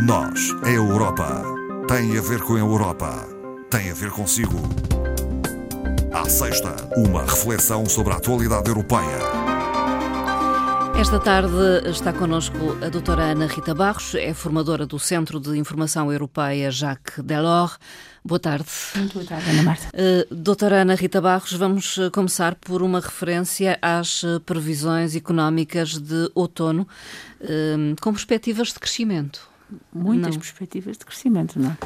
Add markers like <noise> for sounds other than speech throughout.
Nós, a Europa, tem a ver com a Europa, tem a ver consigo. À sexta, uma reflexão sobre a atualidade europeia. Esta tarde está connosco a doutora Ana Rita Barros, é formadora do Centro de Informação Europeia Jacques Delors. Boa tarde. Muito boa tarde, Ana Marta. Uh, doutora Ana Rita Barros, vamos eh, começar por uma referência às eh, previsões económicas de outono, uh, com perspectivas de crescimento. Muitas não. perspectivas de crescimento, não é?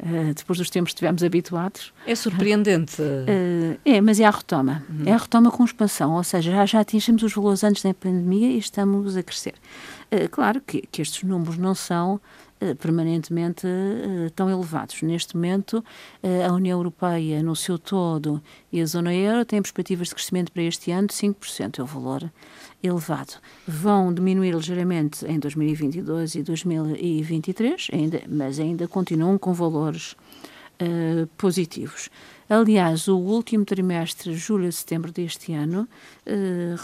Uh, depois dos tempos que estivemos habituados. É surpreendente. Uh, é, mas é a retoma. Uhum. É a retoma com expansão, ou seja, já, já atingimos os valores antes da pandemia e estamos a crescer. Uh, claro que, que estes números não são permanentemente uh, tão elevados. Neste momento, uh, a União Europeia, no seu todo, e a zona euro têm perspectivas de crescimento para este ano de 5%, é o valor elevado. Vão diminuir ligeiramente em 2022 e 2023, ainda, mas ainda continuam com valores positivos. Aliás, o último trimestre, julho a setembro deste ano,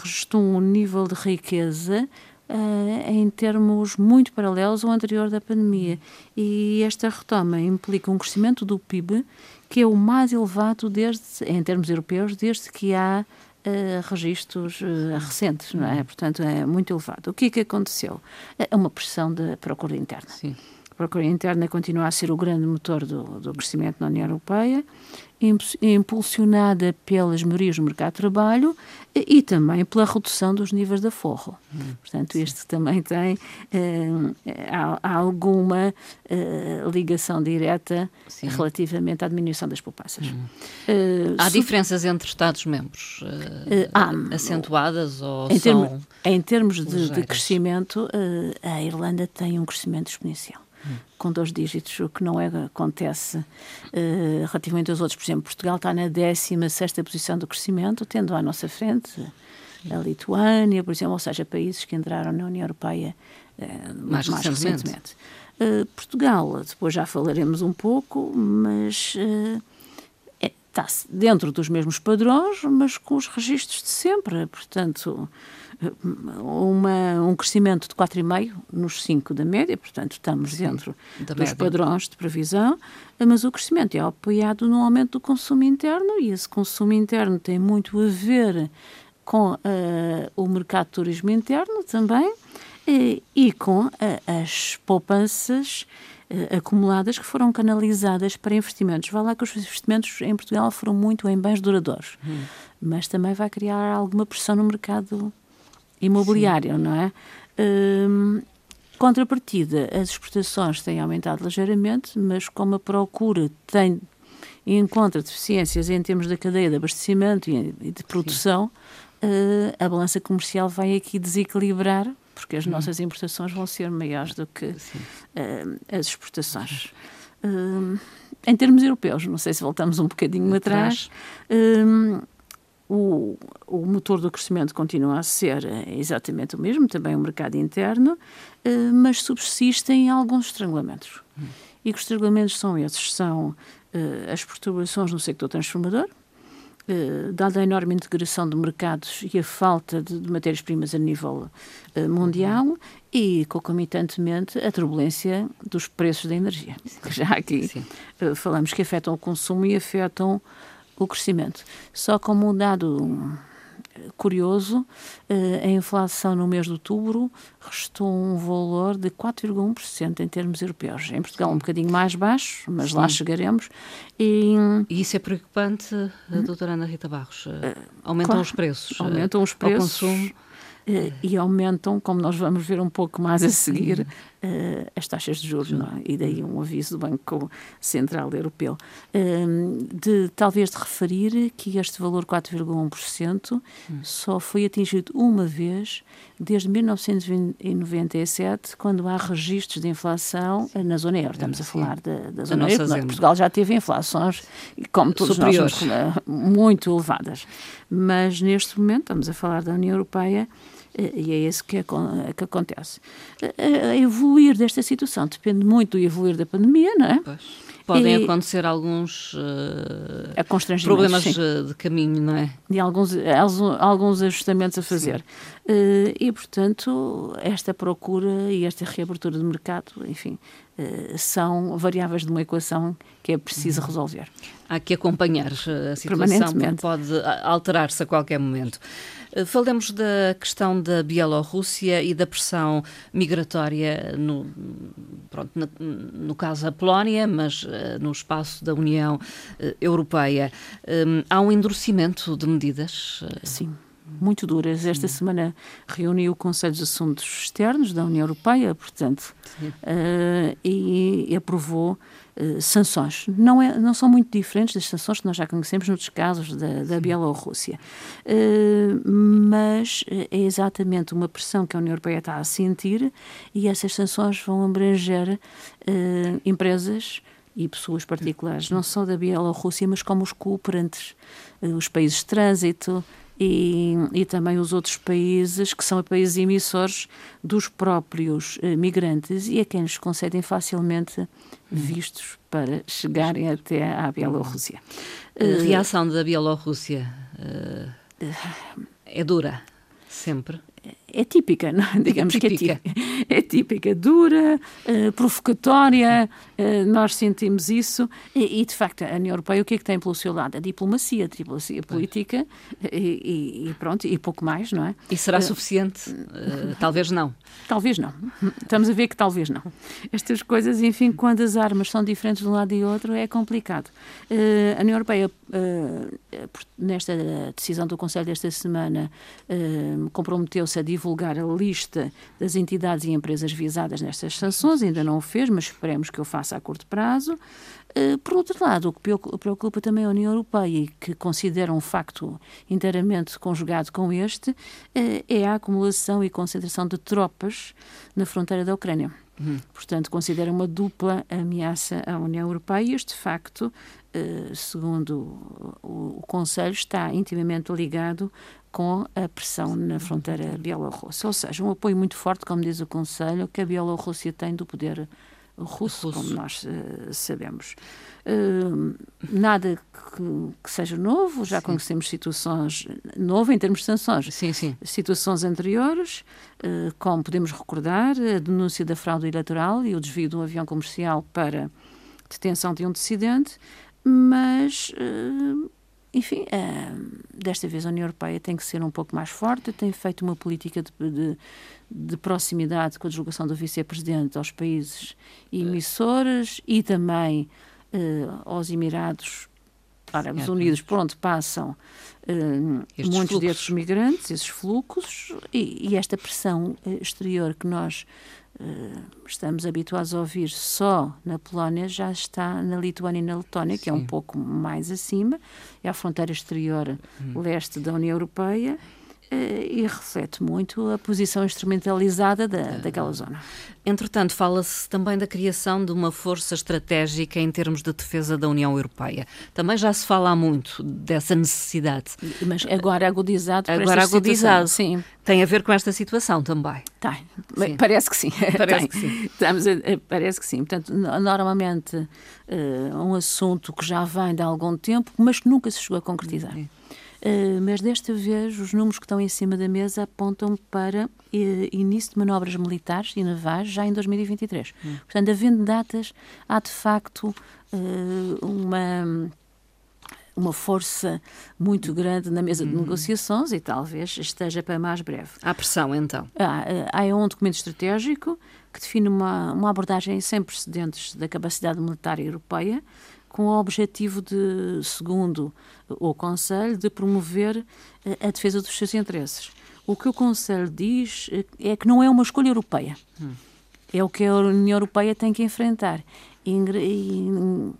registrou um nível de riqueza Uh, em termos muito paralelos ao anterior da pandemia. E esta retoma implica um crescimento do PIB que é o mais elevado desde, em termos europeus, desde que há uh, registros uh, recentes, não é? Portanto, é muito elevado. O que é que aconteceu? É uma pressão da procura interna. Sim. A procura interna continua a ser o grande motor do, do crescimento na União Europeia, impulsionada pelas melhorias no mercado de trabalho e, e também pela redução dos níveis de aforro. Hum, Portanto, sim. este também tem eh, há, alguma eh, ligação direta sim. relativamente à diminuição das poupanças. Hum. Uh, há diferenças entre Estados-membros uh, acentuadas ou em, são termo, em termos de, de crescimento, a Irlanda tem um crescimento exponencial com dois dígitos, o que não é, acontece uh, relativamente aos outros. Por exemplo, Portugal está na 16 posição do crescimento, tendo à nossa frente a Lituânia, por exemplo, ou seja, países que entraram na União Europeia uh, mais, mais, recentemente. recentemente. Uh, Portugal, depois já falaremos um pouco, mas é, está dentro dos mesmos padrões, mas com os registros de sempre. Portanto, uma, um crescimento de 4,5% nos 5 da média, portanto estamos dentro dos média. padrões de previsão, mas o crescimento é apoiado no aumento do consumo interno e esse consumo interno tem muito a ver com uh, o mercado de turismo interno também e, e com uh, as poupanças uh, acumuladas que foram canalizadas para investimentos. Vai lá que os investimentos em Portugal foram muito em bens duradouros, hum. mas também vai criar alguma pressão no mercado imobiliário, Sim. não é? Hum, contrapartida, as exportações têm aumentado ligeiramente, mas como a procura tem encontra deficiências em termos da cadeia de abastecimento e de produção, a balança comercial vai aqui desequilibrar, porque as hum. nossas importações vão ser maiores do que uh, as exportações. Uh, em termos europeus, não sei se voltamos um bocadinho atrás, atrás o, o motor do crescimento continua a ser eh, exatamente o mesmo, também o mercado interno, eh, mas subsistem alguns estrangulamentos. Hum. E que os estrangulamentos são esses? São eh, as perturbações no sector transformador, dada a enorme integração de mercados e a falta de, de matérias-primas a nível mundial uhum. e, concomitantemente, a turbulência dos preços da energia. Já aqui Sim. falamos que afetam o consumo e afetam o crescimento. Só como um dado curioso, eh, a inflação no mês de outubro restou um valor de 4,1% em termos europeus. Em Portugal um bocadinho mais baixo, mas Sim. lá chegaremos. E, e, isso é preocupante, hum? doutora Ana Rita Barros? Eh, aumentam claro, os preços? Aumentam os preços. Ao consumo uh, e aumentam, como nós vamos ver um pouco mais a seguir, uh, as taxas de juros, é? E daí um aviso do Banco Central Europeu. Uh, de talvez de referir que este valor 4,1% hum. só foi atingido uma vez desde 1997, quando há registros de inflação na zona euro. Estamos a falar da, da zona euro. Portugal já teve inflações, como todos Superiores. nós, muito elevadas. Mas neste momento estamos a falar da União Europeia e é isso que, é, que acontece. A evoluir desta situação depende muito do evoluir da pandemia, não é? Pois. Podem e, acontecer alguns uh, problemas sim. de caminho, não é? E alguns, alguns ajustamentos a fazer. Uh, e, portanto, esta procura e esta reabertura de mercado, enfim, são variáveis de uma equação que é preciso uhum. resolver. Há que acompanhar a situação, pode alterar-se a qualquer momento. Falamos da questão da Bielorrússia e da pressão migratória, no, pronto, no, no caso a Polónia, mas uh, no espaço da União uh, Europeia. Um, há um endurecimento de medidas? Sim muito duras. Esta semana reuniu o Conselho de Assuntos Externos da União Europeia, portanto, uh, e, e, aprovou uh, sanções. Não, é, não são muito diferentes das sanções que nós já conhecemos noutros casos da, da Bielorrússia, uh, mas é exatamente uma pressão que a União Europeia está a sentir e essas sanções vão abranger empresas e pessoas particulares, não só da Bielorrússia, mas como os cooperantes, os países de trânsito, e, e também os outros países que são países emissores dos próprios eh, migrantes e a quem nos concedem facilmente vistos para chegarem até à Bielorrússia. A reação da Bielorrússia uh, é dura, sempre? É típica, não? É? digamos é que é típica. É típica, dura, uh, provocatória, uh, nós sentimos isso e, e, de facto, a União Europeia o que é que tem pelo seu lado? A diplomacia, a diplomacia política e, e, pronto, e pouco mais, não é? E será uh, suficiente? <laughs> talvez não. Talvez não. Estamos a ver que talvez não. Estas coisas, enfim, quando as armas são diferentes de um lado e outro, é complicado. a União Europeia, nesta decisão do Conselho desta semana, comprometeu-se a divulgar divulgar a lista das entidades e empresas visadas nestas sanções, ainda não o fez, mas esperemos que o faça a curto prazo. Eh, por outro lado, o que preocupa também a União Europeia e que considera um facto inteiramente conjugado com este eh, é a acumulação e concentração de tropas na fronteira da Ucrânia. Uhum. Portanto, considera uma dupla ameaça à União Europeia e este facto, eh, segundo o Conselho, está intimamente ligado com a pressão na fronteira bielorrussa. Ou seja, um apoio muito forte, como diz o Conselho, que a Bielorrússia tem do poder russo, russo. como nós uh, sabemos. Uh, nada que, que, seja novo, já sim. conhecemos situações, novo em termos de sanções, sim, sim. situações anteriores, uh, como podemos recordar, a denúncia da fraude eleitoral e o desvio de um avião comercial para detenção de um dissidente, mas enfim, uh, desta vez a União Europeia tem que ser um pouco mais forte, tem feito uma política de, de, de proximidade com a deslocação do vice-presidente aos países emissores e também uh, aos Emirados Árabes Unidos, por onde passam uh, muitos fluxos. desses migrantes, esses fluxos, e, e esta pressão exterior que nós estamos habituados a ouvir só na Polónia, já está na Lituânia e na Letónia, Sim. que é um pouco mais acima, é a fronteira exterior hum. leste da União Europeia. Uh, e reflete muito a posição instrumentalizada da, uh, daquela zona. Entretanto, fala-se também da criação de uma força estratégica em termos de defesa da União Europeia. Também já se fala muito dessa necessidade. Mas agora agudizado Agora agudizado, sim. Tem a ver com esta situação também. Tem. Sim. Parece que sim. <laughs> Parece que sim. Estamos a, parece que sim. Portanto, normalmente uh, um assunto que já vem de algum tempo, mas que nunca se chegou a concretizar. Sim. Uh, mas desta vez os números que estão em cima da mesa apontam para uh, início de manobras militares e navais já em 2023. Hum. Portanto, havendo datas, há de facto uh, uma uma força muito grande na mesa de uhum. negociações e talvez esteja para mais breve. Há pressão, então? Há, há um documento estratégico que define uma, uma abordagem sem precedentes da capacidade militar europeia, com o objetivo de, segundo o Conselho, de promover a defesa dos seus interesses. O que o Conselho diz é que não é uma escolha europeia. Hum. É o que a União Europeia tem que enfrentar. E,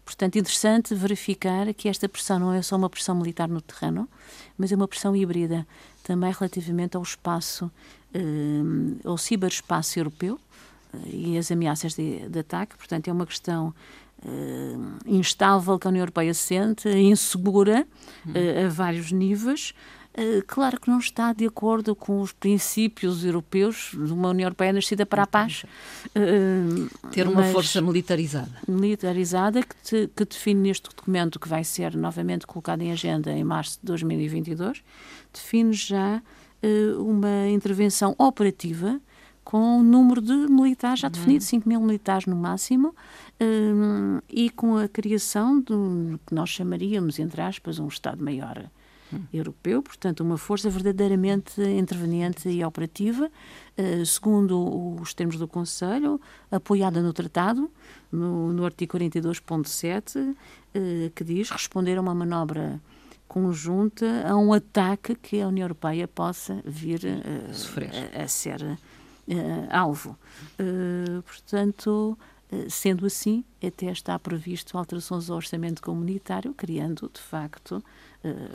portanto, interessante verificar que esta pressão não é só uma pressão militar no terreno, mas é uma pressão híbrida também relativamente ao espaço, eh, ao ciberespaço europeu eh, e as ameaças de, de, ataque. Portanto, é uma questão eh, instável que a União Europeia sente, insegura eh, a vários níveis. Eh, claro que não está de acordo com os princípios europeus de uma União Europeia nascida para a paz. Uh, Ter uma força militarizada. Militarizada que, te, que, define neste documento que vai ser novamente colocado em agenda em março de 2022, define já uh, uma intervenção operativa com o número de militares já definido, 5 uhum. mil militares no máximo, um, e com a criação do que nós chamaríamos, entre aspas, um Estado-Maior europeu, portanto, uma força verdadeiramente interveniente e operativa, uh, segundo os termos do Conselho, apoiada no Tratado, no, no artigo 42.7, uh, que diz responder a uma manobra conjunta a um ataque que a União Europeia possa vir uh, a, a, ser alvo. Portanto, sendo assim, até está previsto alterações ao orçamento comunitário, criando, de facto,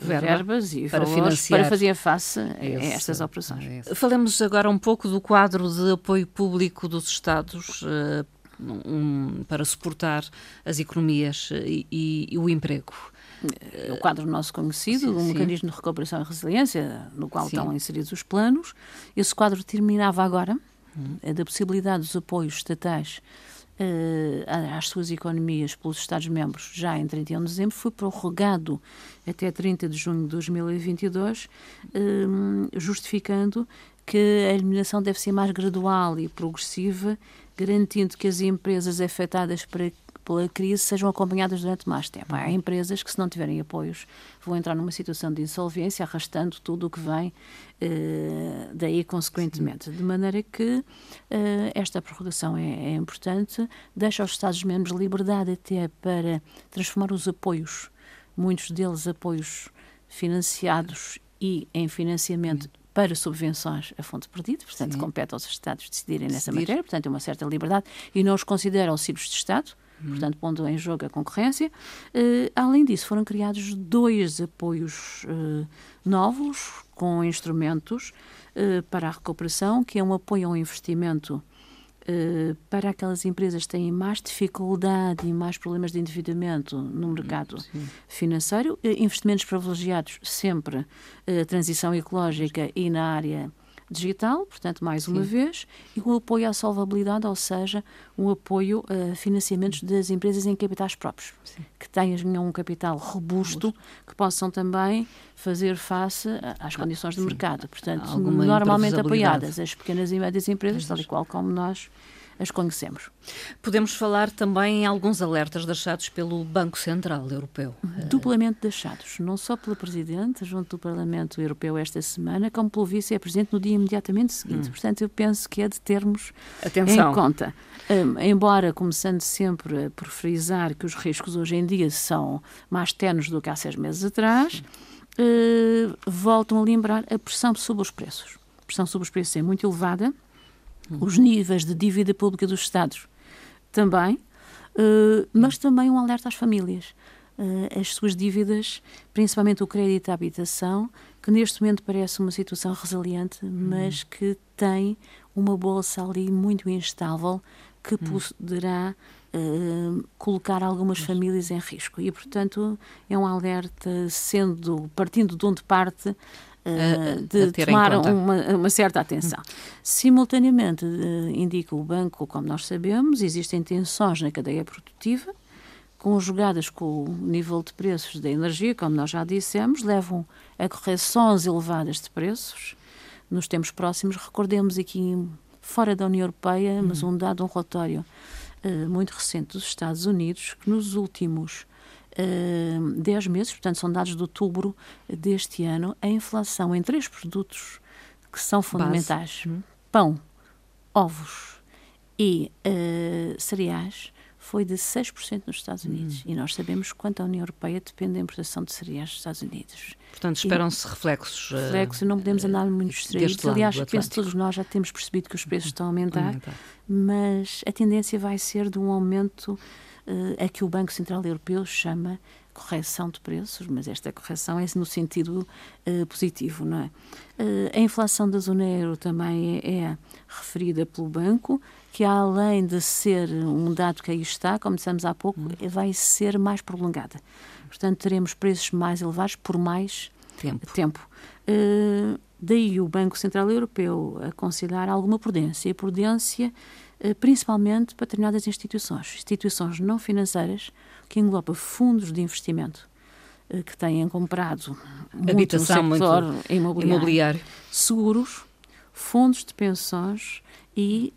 Verba, verbas e para, para fazer face a estas operações. Falemos agora um pouco do quadro de apoio público dos Estados um, para suportar as economias e, e, e o emprego o quadro nosso conhecido, o mecanismo de recuperação e resiliência, no qual sim. estão inseridos os planos. Esse quadro terminava agora, hum. da possibilidade dos apoios estatais uh, às suas economias pelos Estados-membros já em 31 de dezembro, foi prorrogado até 30 de junho de 2022, uh, justificando que a eliminação deve ser mais gradual e progressiva, garantindo que as empresas afetadas pela crise sejam acompanhadas durante mais tempo. Há empresas que, se não tiverem apoios, vão entrar numa situação de insolvência, arrastando tudo o que vem eh, daí, consequentemente. Sim. De maneira que eh, esta prorrogação é, é, importante, deixa aos Estados-membros liberdade até para transformar os apoios, muitos deles apoios financiados e em financiamento para subvenções a fundo perdido, portanto, Sim. compete aos Estados decidirem Decidir. nessa matéria, portanto, é uma certa liberdade, e não os considera auxílios de Estado, portanto, pondo em jogo a concorrência. Uh, além disso, foram criados dois apoios uh, novos, com instrumentos uh, para a recuperação, que é um apoio ao investimento para aquelas empresas que têm mais dificuldade e mais problemas de endividamento no mercado Sim. financeiro, investimentos privilegiados sempre transição ecológica e na área digital, portanto, mais uma vez, e o apoio à solvabilidade, ou seja, um apoio a financiamentos das empresas em capitais próprios, Sim. que tenham um capital robusto, robusto, que possam também fazer face às condições do mercado. Portanto, normalmente apoiadas as pequenas e médias empresas, tal e qual como nós as conhecemos. Podemos falar também em alguns alertas deixados pelo Banco Central Europeu. Duplamente deixados, não só pelo Presidente, junto do Parlamento Europeu esta semana, como pelo Vice-Presidente no dia imediatamente seguinte. Hum. Portanto, eu penso que é de termos Atenção. em conta. Um, embora, começando sempre por frisar que os riscos hoje em dia são mais tenos do que há seis meses atrás, uh, voltam a lembrar a pressão sobre os preços. A pressão sobre os preços é muito elevada, os níveis de dívida pública dos Estados também, uh, mas também um alerta às famílias. Uh, as suas dívidas, principalmente o crédito à habitação, que neste momento parece uma situação resiliente, uhum. mas que tem uma bolsa ali muito instável que uhum. poderá uh, colocar algumas famílias em risco. E, portanto, é um alerta, sendo, partindo de onde parte, uh, de tomar uma, uma, certa atenção. Hum. Simultaneamente, uh, indica o banco, como nós sabemos, existem tensões na cadeia produtiva, conjugadas com o nível de preços da energia, como nós já dissemos, levam a correções elevadas de preços. Nos tempos próximos, recordemos aqui, fora da União Europeia, mas um dado, um relatório uh, muito recente dos Estados Unidos, que nos últimos 10 meses, portanto são dados de outubro deste ano, a inflação em três produtos que são fundamentais, Base. pão, ovos e uh, cereais, foi de 6% nos Estados Unidos. Hum. E nós sabemos quanto a União Europeia depende da importação de cereais dos Estados Unidos. Portanto, esperam-se reflexos. Eh, reflexos, não podemos andar muito distraídos. Aliás, penso que todos nós já temos percebido que os preços estão a aumentar, aumentar, mas a tendência vai ser de um aumento a que o Banco Central Europeu chama correção de preços, mas esta correção é no sentido uh, positivo, não é? Uh, a inflação da zona euro também é, é, referida pelo banco, que além de ser um dado que aí está, como dissemos há pouco, hum. vai ser mais prolongada. Portanto, teremos preços mais elevados por mais tempo. tempo. Uh, daí o Banco Central Europeu a considerar alguma prudência. E prudência eh, principalmente para determinadas instituições, instituições não financeiras, que engloba fundos de investimento eh, que têm comprado habitação muito no setor imobiliário. imobiliário, seguros, fundos de pensões e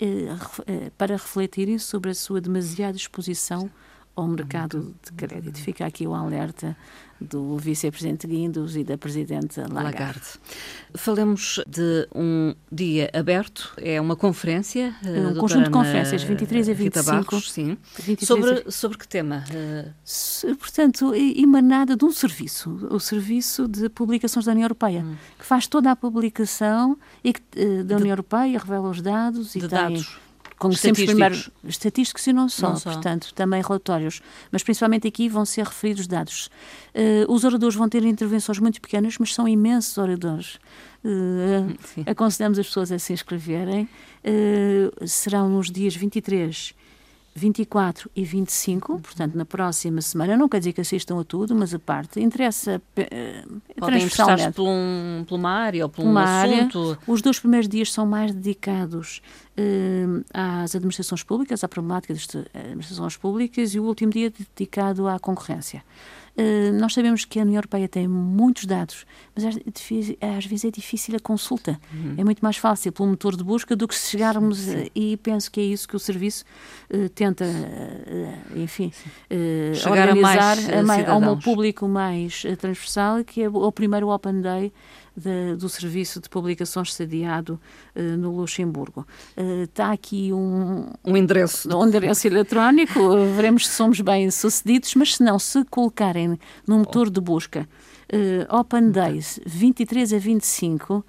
para refletirem sobre a sua demasiada exposição ao mercado de crédito. Fica aqui o alerta do vice-presidente Guindos e da presidente Lagarde. Lagarde. Falemos de um dia aberto, é uma conferência. É um conjunto de conferências, 23 a 25. Barros, sim. Sobre, sobre que tema? Uh... Portanto, emanada de um serviço, o Serviço de Publicações da União Europeia, hum. que faz toda a publicação e que, uh, da União de, Europeia, revela os dados e de tem... Dados conhecemos primeiro estatísticos e não só, não só, portanto, também relatórios, mas principalmente aqui vão ser referidos dados. Uh, os oradores vão ter intervenções muito pequenas, mas são imensos oradores. Uh, aconselhamos as pessoas a se inscreverem. Uh, serão nos dias 23 24 e 25, portanto, na próxima semana. Não quer dizer que assistam a tudo, mas a parte interessa uh, Podem interessar por, um, por uma área ou por um assunto. Os dois primeiros dias são mais dedicados uh, às administrações públicas, à problemática das administrações públicas, e o último dia dedicado à concorrência. Uh, nós sabemos que a União Europeia tem muitos dados, mas às, vezes é difícil a consulta. Uhum. É muito mais fácil pelo motor de busca do que se chegarmos, sim, sim. e penso que é isso que o serviço uh, tenta, enfim, Chegar organizar a mais, a, a, um público mais transversal, que é o primeiro Open Day de, do Serviço de Publicações sediado uh, no Luxemburgo. Está uh, aqui um, um endereço. Um endereço eletrónico, uh, veremos se somos bem sucedidos, mas se não, se colocarem no motor de busca eh, Open Days 23 a 25,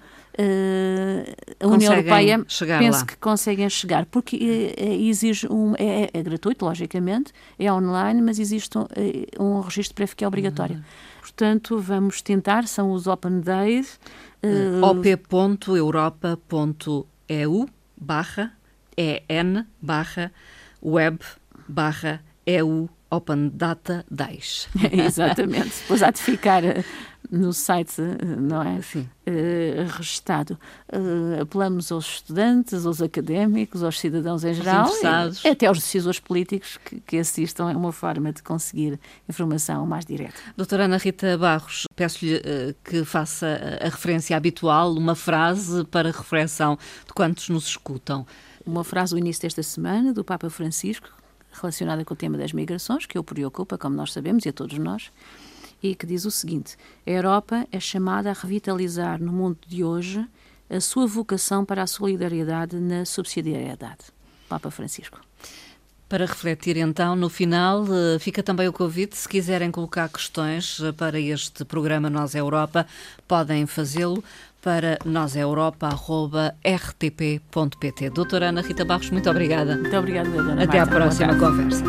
a União Europeia penso lá. que conseguem chegar, porque exige um, é, é, gratuito, logicamente, é online, mas existe um, um registro prévio que é obrigatório. Uhum portanto, vamos tentar, são os Open Days. Uh, op.europa.eu barra en barra web barra EU Open Data Days. <laughs> Exatamente. Depois há de ficar eh, no site, eh, não é? Sim. Uh, registado. Uh, apelamos aos estudantes, aos académicos, aos cidadãos em geral, e, até aos decisores políticos que, que, assistam. É uma forma de conseguir informação mais direta. Doutora Ana Rita Barros, peço-lhe uh, que faça a referência habitual, uma frase para reflexão de quantos nos escutam. Uma frase do início desta semana, do Papa Francisco, relacionada com o tema das migrações, que o preocupa, como nós sabemos, e a todos nós, e que diz o seguinte: a Europa é chamada a revitalizar no mundo de hoje a sua vocação para a solidariedade na subsidiariedade. Papa Francisco. Para refletir então, no final, eh, fica também o convite, se quiserem colocar questões eh, para este programa Nós é Europa, podem fazê-lo para noseuropa.rtp.pt. Doutora Ana Rita Barros, muito obrigada. Muito obrigada, Dona Até Marta, à próxima conversa.